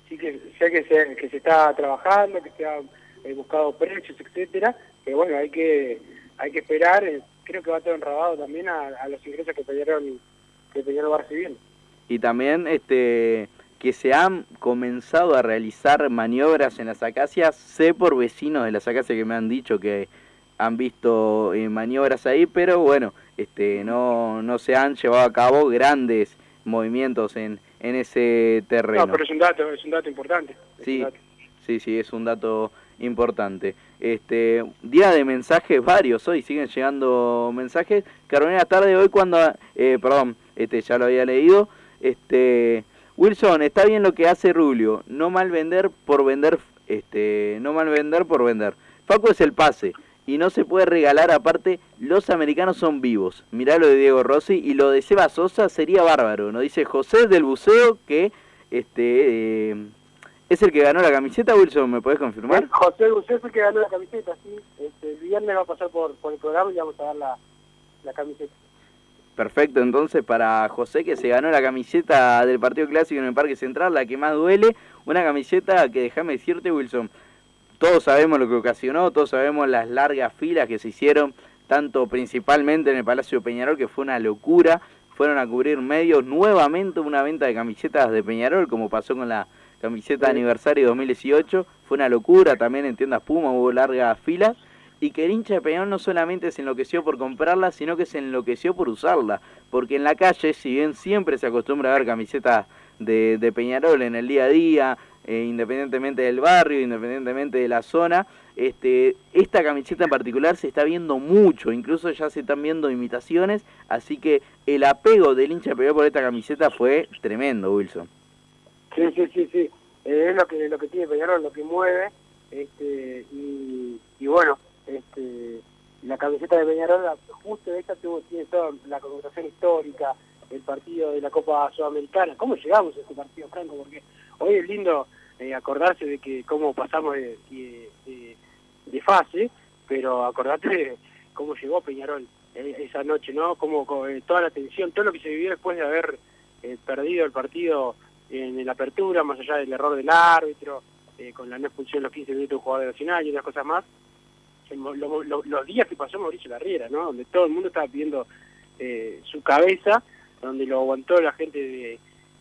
sí que sé que se, que se está trabajando, que se ha eh, buscado precios, etcétera, que bueno, hay que hay que esperar, eh, creo que va a estar enrabado también a, los ingresos que Peñarol que Peñarol va recibiendo. Y también este que se han comenzado a realizar maniobras en las acacias. Sé por vecinos de las acacias que me han dicho que han visto eh, maniobras ahí, pero bueno, este, no, no se han llevado a cabo grandes movimientos en, en ese terreno. No, pero es un dato, es un dato importante. Sí, sí, sí, es un dato importante. Este, día de mensajes varios, hoy siguen llegando mensajes. Carolina, tarde hoy cuando, eh, perdón, este ya lo había leído, este Wilson, está bien lo que hace Rubio, no mal vender por vender, este, no mal vender por vender. Paco es el pase y no se puede regalar, aparte los americanos son vivos. Mirá lo de Diego Rossi y lo de Seba Sosa sería bárbaro, nos dice José del Buceo que este eh, es el que ganó la camiseta, Wilson, ¿me podés confirmar? José del Buceo es el que ganó la camiseta, sí. Este, el viernes va a pasar por, por el programa y vamos a dar la, la camiseta. Perfecto, entonces para José que se ganó la camiseta del partido clásico en el Parque Central, la que más duele, una camiseta que déjame decirte Wilson, todos sabemos lo que ocasionó, todos sabemos las largas filas que se hicieron, tanto principalmente en el Palacio Peñarol, que fue una locura, fueron a cubrir medios nuevamente una venta de camisetas de Peñarol, como pasó con la camiseta de aniversario 2018. Fue una locura también en tiendas Puma, hubo largas filas. Y que el hincha de Peñarol no solamente se enloqueció por comprarla, sino que se enloqueció por usarla. Porque en la calle, si bien siempre se acostumbra a ver camisetas de, de Peñarol en el día a día, eh, independientemente del barrio, independientemente de la zona, este, esta camiseta en particular se está viendo mucho, incluso ya se están viendo imitaciones, así que el apego del hincha de Peñarol por esta camiseta fue tremendo, Wilson. Sí, sí, sí, sí. Eh, es lo que lo que tiene Peñarol, lo que mueve, este, y, y bueno, este, la camiseta de Peñarol, justo esta tuvo, tiene toda la connotación histórica, el partido de la Copa Sudamericana. ¿Cómo llegamos a este partido, Franco? Porque hoy es lindo eh, acordarse de que cómo pasamos de, de, de, fase, pero acordate de cómo llegó Peñarol eh, esa noche, ¿no? Como, eh, toda la tensión, todo lo que se vivió después de haber perdido el partido en la apertura, más allá del error del árbitro, con la no expulsión de los 15 minutos de un jugador nacional y otras cosas más, lo, lo, los días que pasó Mauricio Larriera, ¿no? Donde todo el mundo estaba pidiendo eh, su cabeza, donde lo aguantó la gente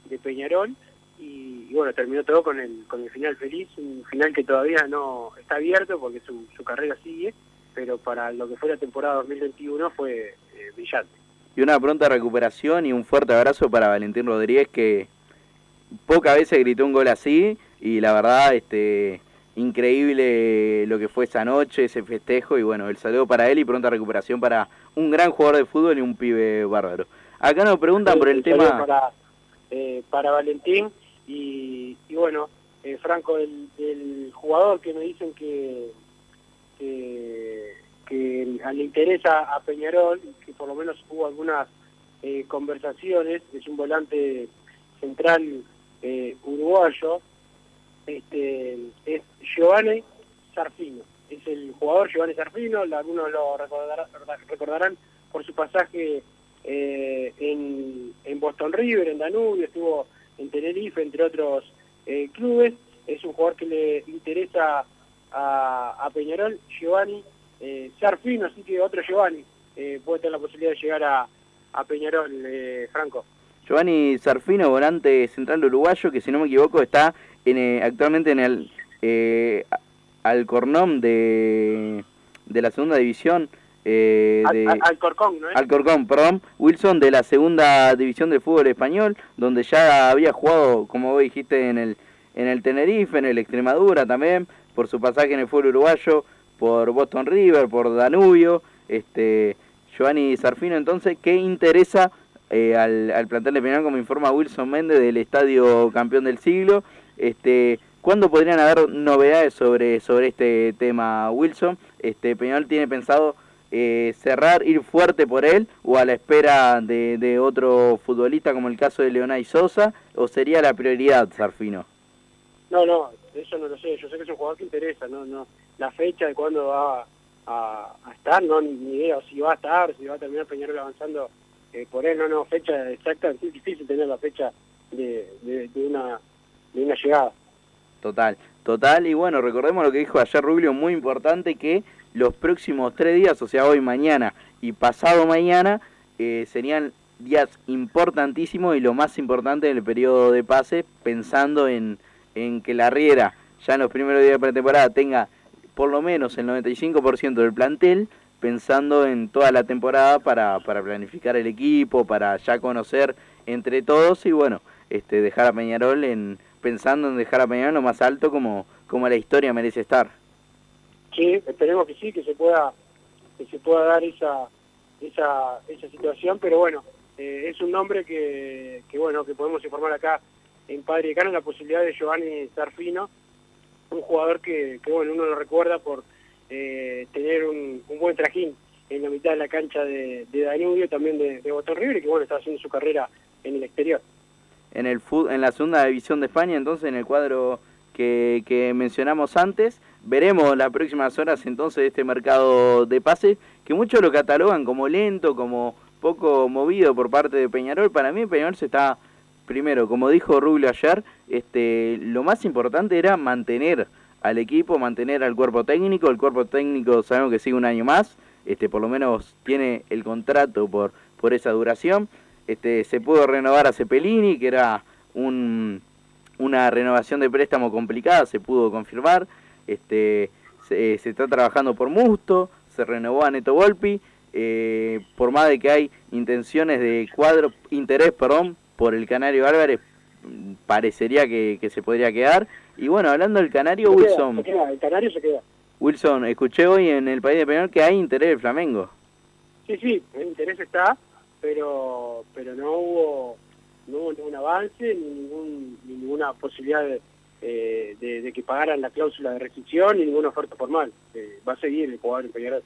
de, Peñarol y, bueno, terminó todo con el, con el final feliz, un final que todavía no está abierto porque su, su carrera sigue, pero para lo que fue la temporada 2021 fue eh, brillante. Y una pronta recuperación y un fuerte abrazo para Valentín Rodríguez que pocas veces gritó un gol así y la verdad este increíble lo que fue esa noche, ese festejo y bueno, el saludo para él y pronta recuperación para un gran jugador de fútbol y un pibe bárbaro. Acá nos preguntan por el, tema... Para, eh, para Valentín y, y bueno, eh, Franco, el, el, jugador que me dicen que, que, que le interesa a Peñarol, que por lo menos hubo algunas eh, conversaciones, es un volante central eh, uruguayo, este, es Giovanni Sarfino. Es el jugador Giovanni Sarfino, algunos lo recordarán, por su pasaje eh, en, Boston River, en Danubio, estuvo en Tenerife, entre otros eh, clubes. Es un jugador que le interesa a, Peñarol, Giovanni eh, Sarfino, así que otro Giovanni eh, puede tener la posibilidad de llegar a, Peñarol, Franco. Giovanni Sarfino, volante central uruguayo, que si no me equivoco está en, actualmente en el eh, Alcornón de, de la segunda división. Eh, de, al, Alcorcón, ¿no es? Alcorcón, perdón. Wilson de la segunda división del fútbol español, donde ya había jugado, como vos dijiste, en el, en el Tenerife, en el Extremadura también, por su pasaje en el fútbol uruguayo, por Boston River, por Danubio. Este, Giovanni Sarfino, entonces, ¿qué interesa eh, al, al, plantel de Peñarol, como informa Wilson Méndez del Estadio Campeón del Siglo. Este, ¿Cuándo podrían haber novedades sobre, sobre este tema, Wilson? Este, Peñarol tiene pensado eh, cerrar, ir fuerte por él, o a la espera de, otro futbolista como el caso de Leonay Sosa, o sería la prioridad, Sarfino? No, no, eso no lo sé. Yo sé que es un jugador que interesa, no, no. La fecha de cuándo va a, estar, no, ni, idea, o si va a estar, si va a terminar Peñarol avanzando eh, por él no, no, fecha exacta, es difícil tener la fecha de, de, una, de una llegada. Total, total, y bueno, recordemos lo que dijo ayer Rubio, muy importante que los próximos tres días, o sea, hoy, mañana y pasado mañana, eh, serían días importantísimos y lo más importante en el periodo de pase, pensando en, en que la Riera ya en los primeros días de pretemporada tenga por lo menos el 95% del plantel, pensando en toda la temporada para, para planificar el equipo, para ya conocer entre todos y bueno, este dejar a Peñarol en pensando en dejar a Peñarol lo más alto como, como la historia merece estar. Sí, esperemos que sí, que se pueda que se pueda dar esa esa, esa situación, pero bueno, eh, es un nombre que, que bueno que podemos informar acá en Padre de Cano la posibilidad de Giovanni Sarfino, un jugador que, bueno uno lo recuerda por eh, tener un, buen trajín en la mitad de la cancha de, de Danubio, también de, de River, y que bueno, está haciendo su carrera en el exterior. En, el en la segunda división de España, entonces, en el cuadro que, que mencionamos antes, veremos las próximas horas entonces este mercado de pases, que muchos lo catalogan como lento, como poco movido por parte de Peñarol. Para mí Peñarol se está, primero, como dijo Rubio ayer, este, lo más importante era mantener al equipo, mantener al cuerpo técnico. El cuerpo técnico sabemos que sigue un año más, este, por lo menos tiene el contrato por, por esa duración. Este, se pudo renovar a Cepelini, que era un, una renovación de préstamo complicada, se pudo confirmar. Este, se, se está trabajando por Musto, se renovó a Neto Volpi, eh, por más de que hay intenciones de cuadro, interés, perdón, por el Canario Álvarez, parecería que, que se podría quedar. Y bueno, hablando del Canario, Se queda, Wilson, se queda, el Canario se queda. Wilson, escuché hoy en el País de Peñarol que hay interés del Flamengo. Sí, sí, el interés está, pero pero no hubo no hubo ningún avance ni ningún ni ninguna posibilidad de, eh, de, de que pagaran la cláusula de rescisión ni ninguna oferta formal. Eh, va a seguir el jugador en Peñarol.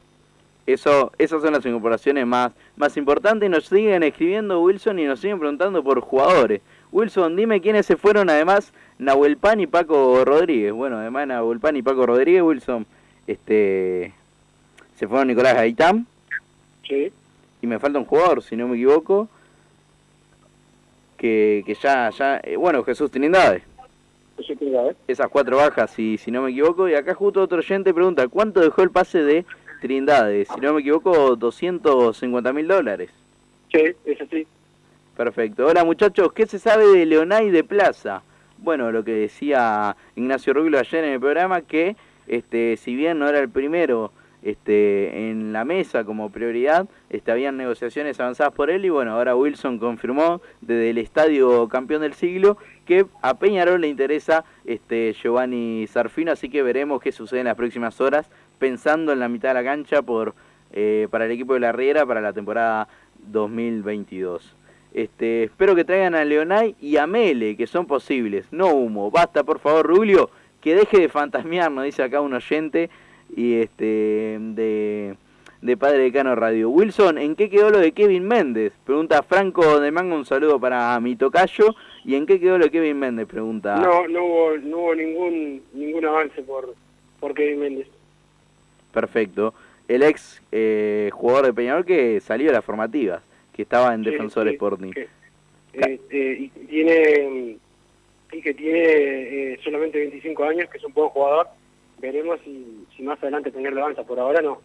Eso, esas son las incorporaciones más, más importantes. Nos siguen escribiendo Wilson y nos siguen preguntando por jugadores. Wilson, dime quiénes se fueron además Nahuel Pan y Paco Rodríguez. Bueno, además Nahuel Pan y Paco Rodríguez, Wilson, este se fueron Nicolás Gaitán. Sí. Y me falta un jugador, si no me equivoco, que, que ya, ya, eh, bueno, Jesús Trindade. Esas cuatro bajas, si, si no me equivoco. Y acá justo otro oyente pregunta, ¿cuánto dejó el pase de Trindade? Si no me equivoco, 250 mil dólares. Sí, es así. Perfecto. Hola muchachos, ¿qué se sabe de Leonay de Plaza? Bueno, lo que decía Ignacio Rubio ayer en el programa, que este, si bien no era el primero este, en la mesa como prioridad, este, habían negociaciones avanzadas por él y bueno, ahora Wilson confirmó desde el estadio campeón del siglo que a Peñarol le interesa este, Giovanni Sarfino, así que veremos qué sucede en las próximas horas, pensando en la mitad de la cancha por, eh, para el equipo de la Riera para la temporada 2022. Este, espero que traigan a Leonay y a Mele, que son posibles, no humo. Basta, por favor, Rubio, que deje de fantasmear, nos dice acá un oyente y este de, de Padre Decano Radio. Wilson, ¿en qué quedó lo de Kevin Méndez? Pregunta Franco de Manga, un saludo para mi tocayo. ¿Y en qué quedó lo de Kevin Méndez? Pregunta. No, no hubo, no hubo ningún ningún avance por por Kevin Méndez. Perfecto. El ex eh, jugador de Peñarol que salió de las formativas, que estaba en Sí, Defensor sí, Sporting. que- Este, y tiene y que tiene eh, solamente 25 años, que es un buen jugador. Veremos si, si más adelante Peñarol avanza. Por ahora no.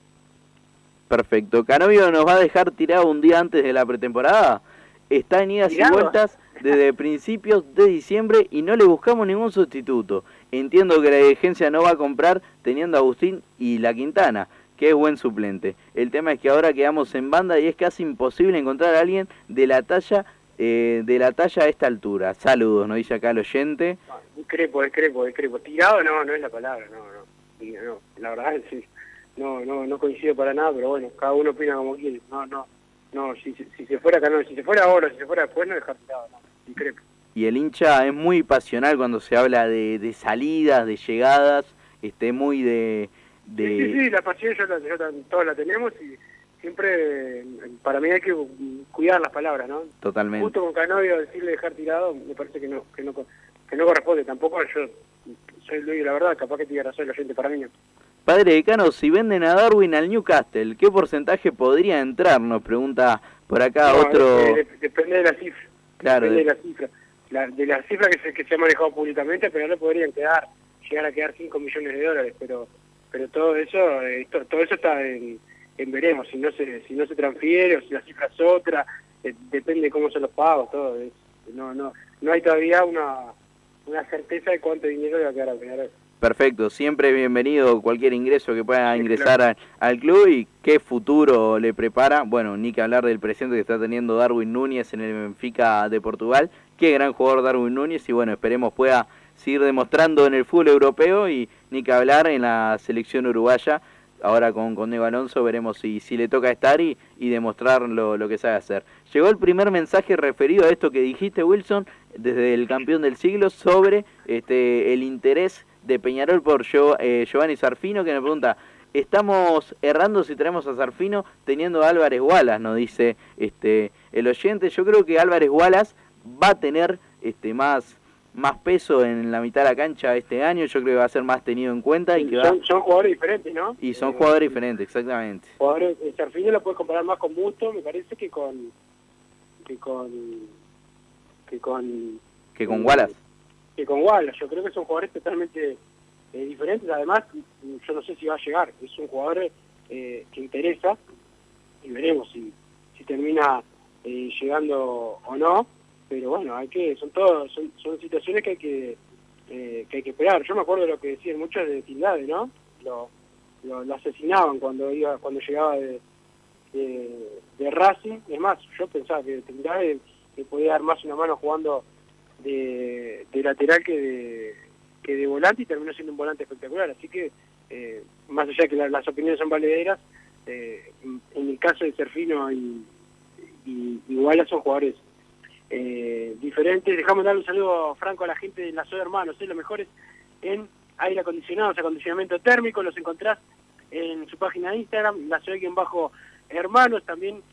Perfecto. Canovio nos va a dejar tirado un día antes de la pretemporada. Está en idas y vueltas desde principios de diciembre y no le buscamos ningún sustituto. Entiendo que la dirigencia no va a comprar teniendo a Agustín y la Quintana, que es buen suplente. El tema es que ahora quedamos en banda y es casi imposible encontrar a alguien de la talla eh, de la talla a esta altura. Saludos, nos dice acá el oyente. Discrepo, discrepo, discrepo. Tirado no, no es la palabra, no, no. Y no, la verdad sí, no, no, no coincido para nada, pero bueno, cada uno opina como quiere. No, no, no, si, si, si se fuera no, si se fuera ahora, si se fuera después, no dejar tirado, no. Y el hincha es muy pasional cuando se habla de, de salidas, de llegadas, este muy de... de... Sí, sí, sí, la pasión yo, la, yo todos la tenemos y siempre, eh, para mí hay que cuidar las palabras, ¿no? Totalmente. Justo con Canovio decirle dejar tirado, me parece que no, que no, que no corresponde. Tampoco yo soy Luis, la verdad, capaz que tiene razón el oyente para mí. Padre Decano, si venden a Darwin al Newcastle, ¿qué porcentaje podría entrar? Nos pregunta por acá No, otro... eh, dep- depende de la cifra. Claro, depende de- de la cifra. La, de la cifra que se, que se ha manejado públicamente, pero no podrían quedar, llegar a quedar 5 millones de dólares, pero pero todo eso eh, to- todo eso está en, en veremos, si no se si no se transfiere o si la cifra es otra, eh, depende de cómo son los pagos, todo. es- no no no hay todavía una, una certeza de cuánto dinero le va a quedar a Peñarol. Perfecto, siempre bienvenido cualquier ingreso que pueda ingresar al, al club y qué futuro le prepara. Bueno, ni que hablar del presente que está teniendo Darwin Núñez en el Benfica de Portugal. Qué gran jugador Darwin Núñez y bueno, esperemos pueda seguir demostrando en el fútbol europeo y ni que hablar en la selección uruguaya. Ahora con, con Diego Alonso veremos si, si le toca estar y, y demostrar lo, lo que sabe hacer. Llegó el primer mensaje referido a esto que dijiste, Wilson, desde el campeón del siglo, sobre este, el interés de Peñarol por Gio- eh, Giovanni Sarfino, que me pregunta, ¿estamos errando si traemos a Sarfino teniendo a Álvarez Wallace? Nos dice este, el oyente. Yo creo que Álvarez Wallace va a tener este, más, más peso en la mitad de la cancha este año, yo creo que va a ser más tenido en cuenta y que va... Son, son jugadores diferentes, ¿no? Y son jugadores diferentes, exactamente. jugadores el Sarfino lo puedes comparar más con Musto me parece que con que con que con Que con Wallace. que con Wallace yo creo que son jugadores totalmente eh, diferentes además yo no sé si va a llegar es un jugador eh, que interesa y veremos si si termina eh, llegando o no, pero bueno, hay que, son todos, son, situaciones que hay que, eh, que hay que esperar. Yo me acuerdo de lo que decían muchos de Tildade, ¿no? Lo, lo, asesinaban cuando iba, cuando llegaba de, de, de Racing, es más, yo pensaba que Tildade que podía dar más una mano jugando de, de lateral que de, que de volante y terminó siendo un volante espectacular, así que eh, más allá de que la- las opiniones son valederas, eh, en el caso de Serfino y, y, y son jugadores eh, diferentes. Dejamos dar un saludo franco a la gente de la Soda Hermanos, ¿eh? los mejores en aire acondicionado, acondicionamiento térmico, los encontrás en su página de Instagram, la bajo hermanos, también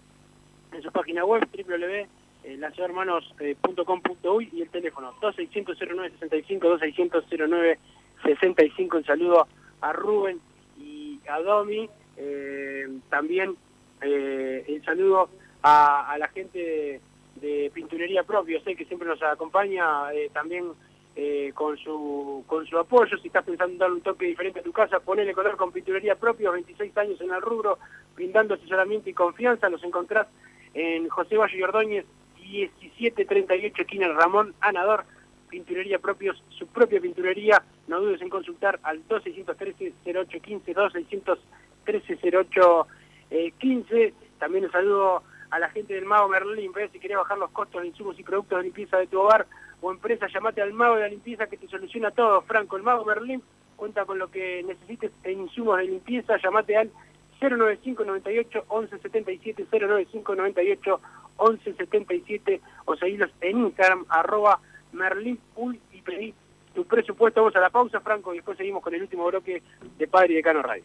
en su página web, www.lasohermanos.com.uy y el teléfono 2600-0965, 2600-0965. Un saludo a Rubén y a Domi. Eh, también eh, el saludo a, a la gente de, de Pinturería Propio, sé que siempre nos acompaña eh, también eh, con su con su apoyo. Si estás pensando en darle un toque diferente a tu casa, ponele color con Pinturería Propio, 26 años en el rubro, brindando asesoramiento y confianza. Los encontrás en José Valle y Ordóñez, 1738, esquina Ramón Anador. Pinturería Propios, su propia pinturería. No dudes en consultar al 2613-0815, 2613-0815. También un saludo a la gente del Mago Merlín. ¿ves? Si querés bajar los costos de insumos y productos de limpieza de tu hogar o empresa, llamate al Mago de la Limpieza que te soluciona todo. Franco, el Mago Merlín cuenta con lo que necesites en insumos de limpieza. Llamate al 095 98 11 77 095 98 11 77 o seguilos en Instagram arroba Merlin Uy, y pedí tu presupuesto. Vamos a la pausa, Franco, y después seguimos con el último bloque de Padre y Decano Radio.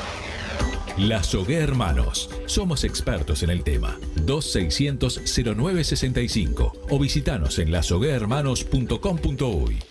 La Sogué Hermanos. Somos expertos en el tema. 2600-0965 o visitanos en lasoguehermanos.com.uy.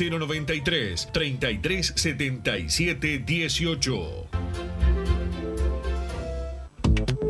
093 33 77 18.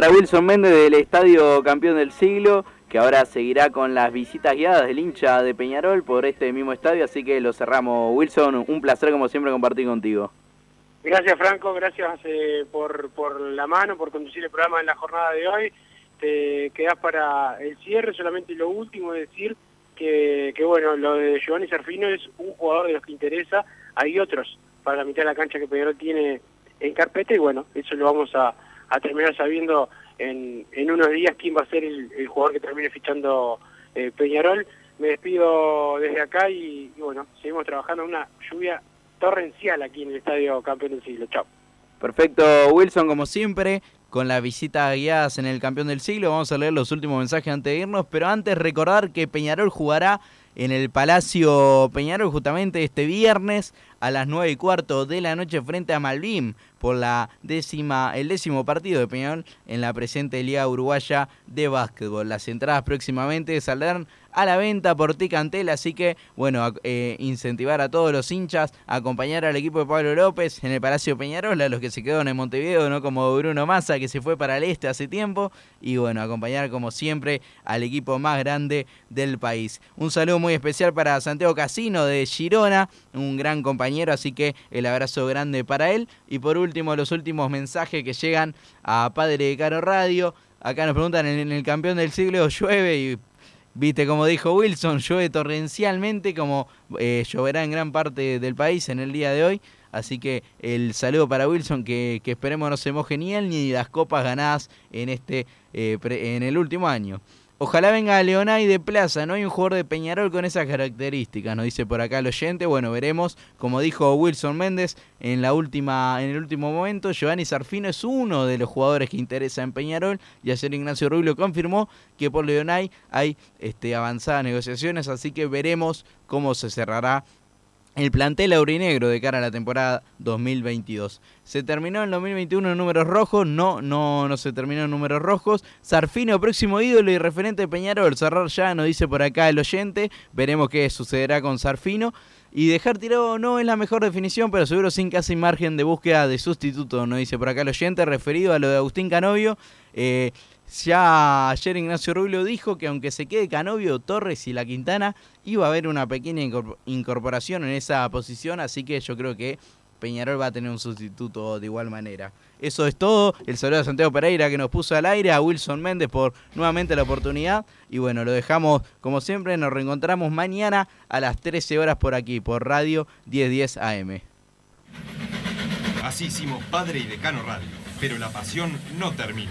Para Wilson Méndez del Estadio Campeón del Siglo, que ahora seguirá con las visitas guiadas del hincha de Peñarol por este mismo estadio, así que lo cerramos. Wilson, un placer como siempre compartir contigo. Gracias Franco, gracias eh, por, por la mano, por conducir el programa en la jornada de hoy. Te quedás para el cierre, solamente lo último es decir que, que bueno, lo de Giovanni Serfino es un jugador de los que interesa, hay otros para la mitad de la cancha que Peñarol tiene en carpeta y bueno, eso lo vamos a, a terminar sabiendo en, en, unos días quién va a ser el, jugador que termine fichando eh, Peñarol. Me despido desde acá y, y, bueno, seguimos trabajando en una lluvia torrencial aquí en el Estadio Campeón del Siglo. Chao. Perfecto, Wilson, como siempre, con las visitas guiadas en el Campeón del Siglo. Vamos a leer los últimos mensajes antes de irnos, pero antes recordar que Peñarol jugará en el Palacio Peñarol justamente este viernes a las 9 y cuarto de la noche frente a Malvin por la décima, el décimo partido de Peñarol en la presente Liga Uruguaya de Básquetbol. Las entradas próximamente saldrán a la venta por Ticantel, así que bueno, eh, incentivar a todos los hinchas a acompañar al equipo de Pablo López en el Palacio Peñarol, a los que se quedaron en Montevideo, no como Bruno Massa que se fue para el este hace tiempo, y bueno, acompañar como siempre al equipo más grande del país. Un saludo muy especial para Santiago Casino de Girona, un gran compañero, así que el abrazo grande para él. Y por último, los últimos mensajes que llegan a Padre de Caro Radio. Acá nos preguntan, ¿en el campeón del siglo llueve? Y Viste, como dijo Wilson, llueve torrencialmente, como eh, lloverá en gran parte del país en el día de hoy. Así que el saludo para Wilson, que, que esperemos no se moje ni él ni las copas ganadas en, este, eh, pre- en el último año. Ojalá venga Leonay de Plaza, no hay un jugador de Peñarol con esas características, nos dice por acá el oyente. Bueno, veremos, como dijo Wilson Méndez en la última, en el último momento, Giovanni Sarfino es uno de los jugadores que interesa en Peñarol. Y ayer Ignacio Rubio confirmó que por Leonay hay este, avanzadas negociaciones, así que veremos cómo se cerrará el plantel aurinegro de cara a la temporada 2022. Se terminó en 2021 en números rojos, no, no, no se terminó en números rojos. Sarfino, próximo ídolo y referente de Peñarol, cerrar ya, nos dice por acá el oyente. Veremos qué sucederá con Sarfino. Y dejar tirado no es la mejor definición, pero seguro sin casi margen de búsqueda de sustituto, nos dice por acá el oyente, referido a lo de Agustín Canovio. Eh, ya ayer Ignacio Rubio dijo que aunque se quede Canovio, Torres y La Quintana, iba a haber una pequeña incorpor- incorporación en esa posición, así que yo creo que Peñarol va a tener un sustituto de igual manera. Eso es todo. El saludo a Santiago Pereira que nos puso al aire, a Wilson Méndez por nuevamente la oportunidad. Y bueno, lo dejamos como siempre. Nos reencontramos mañana a las 13 horas por aquí, por Radio 1010 AM. Así hicimos Padre y Decano Radio, pero la pasión no termina.